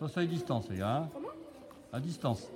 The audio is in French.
Toi, c'est à distance, les gars. Hein. Comment? À distance.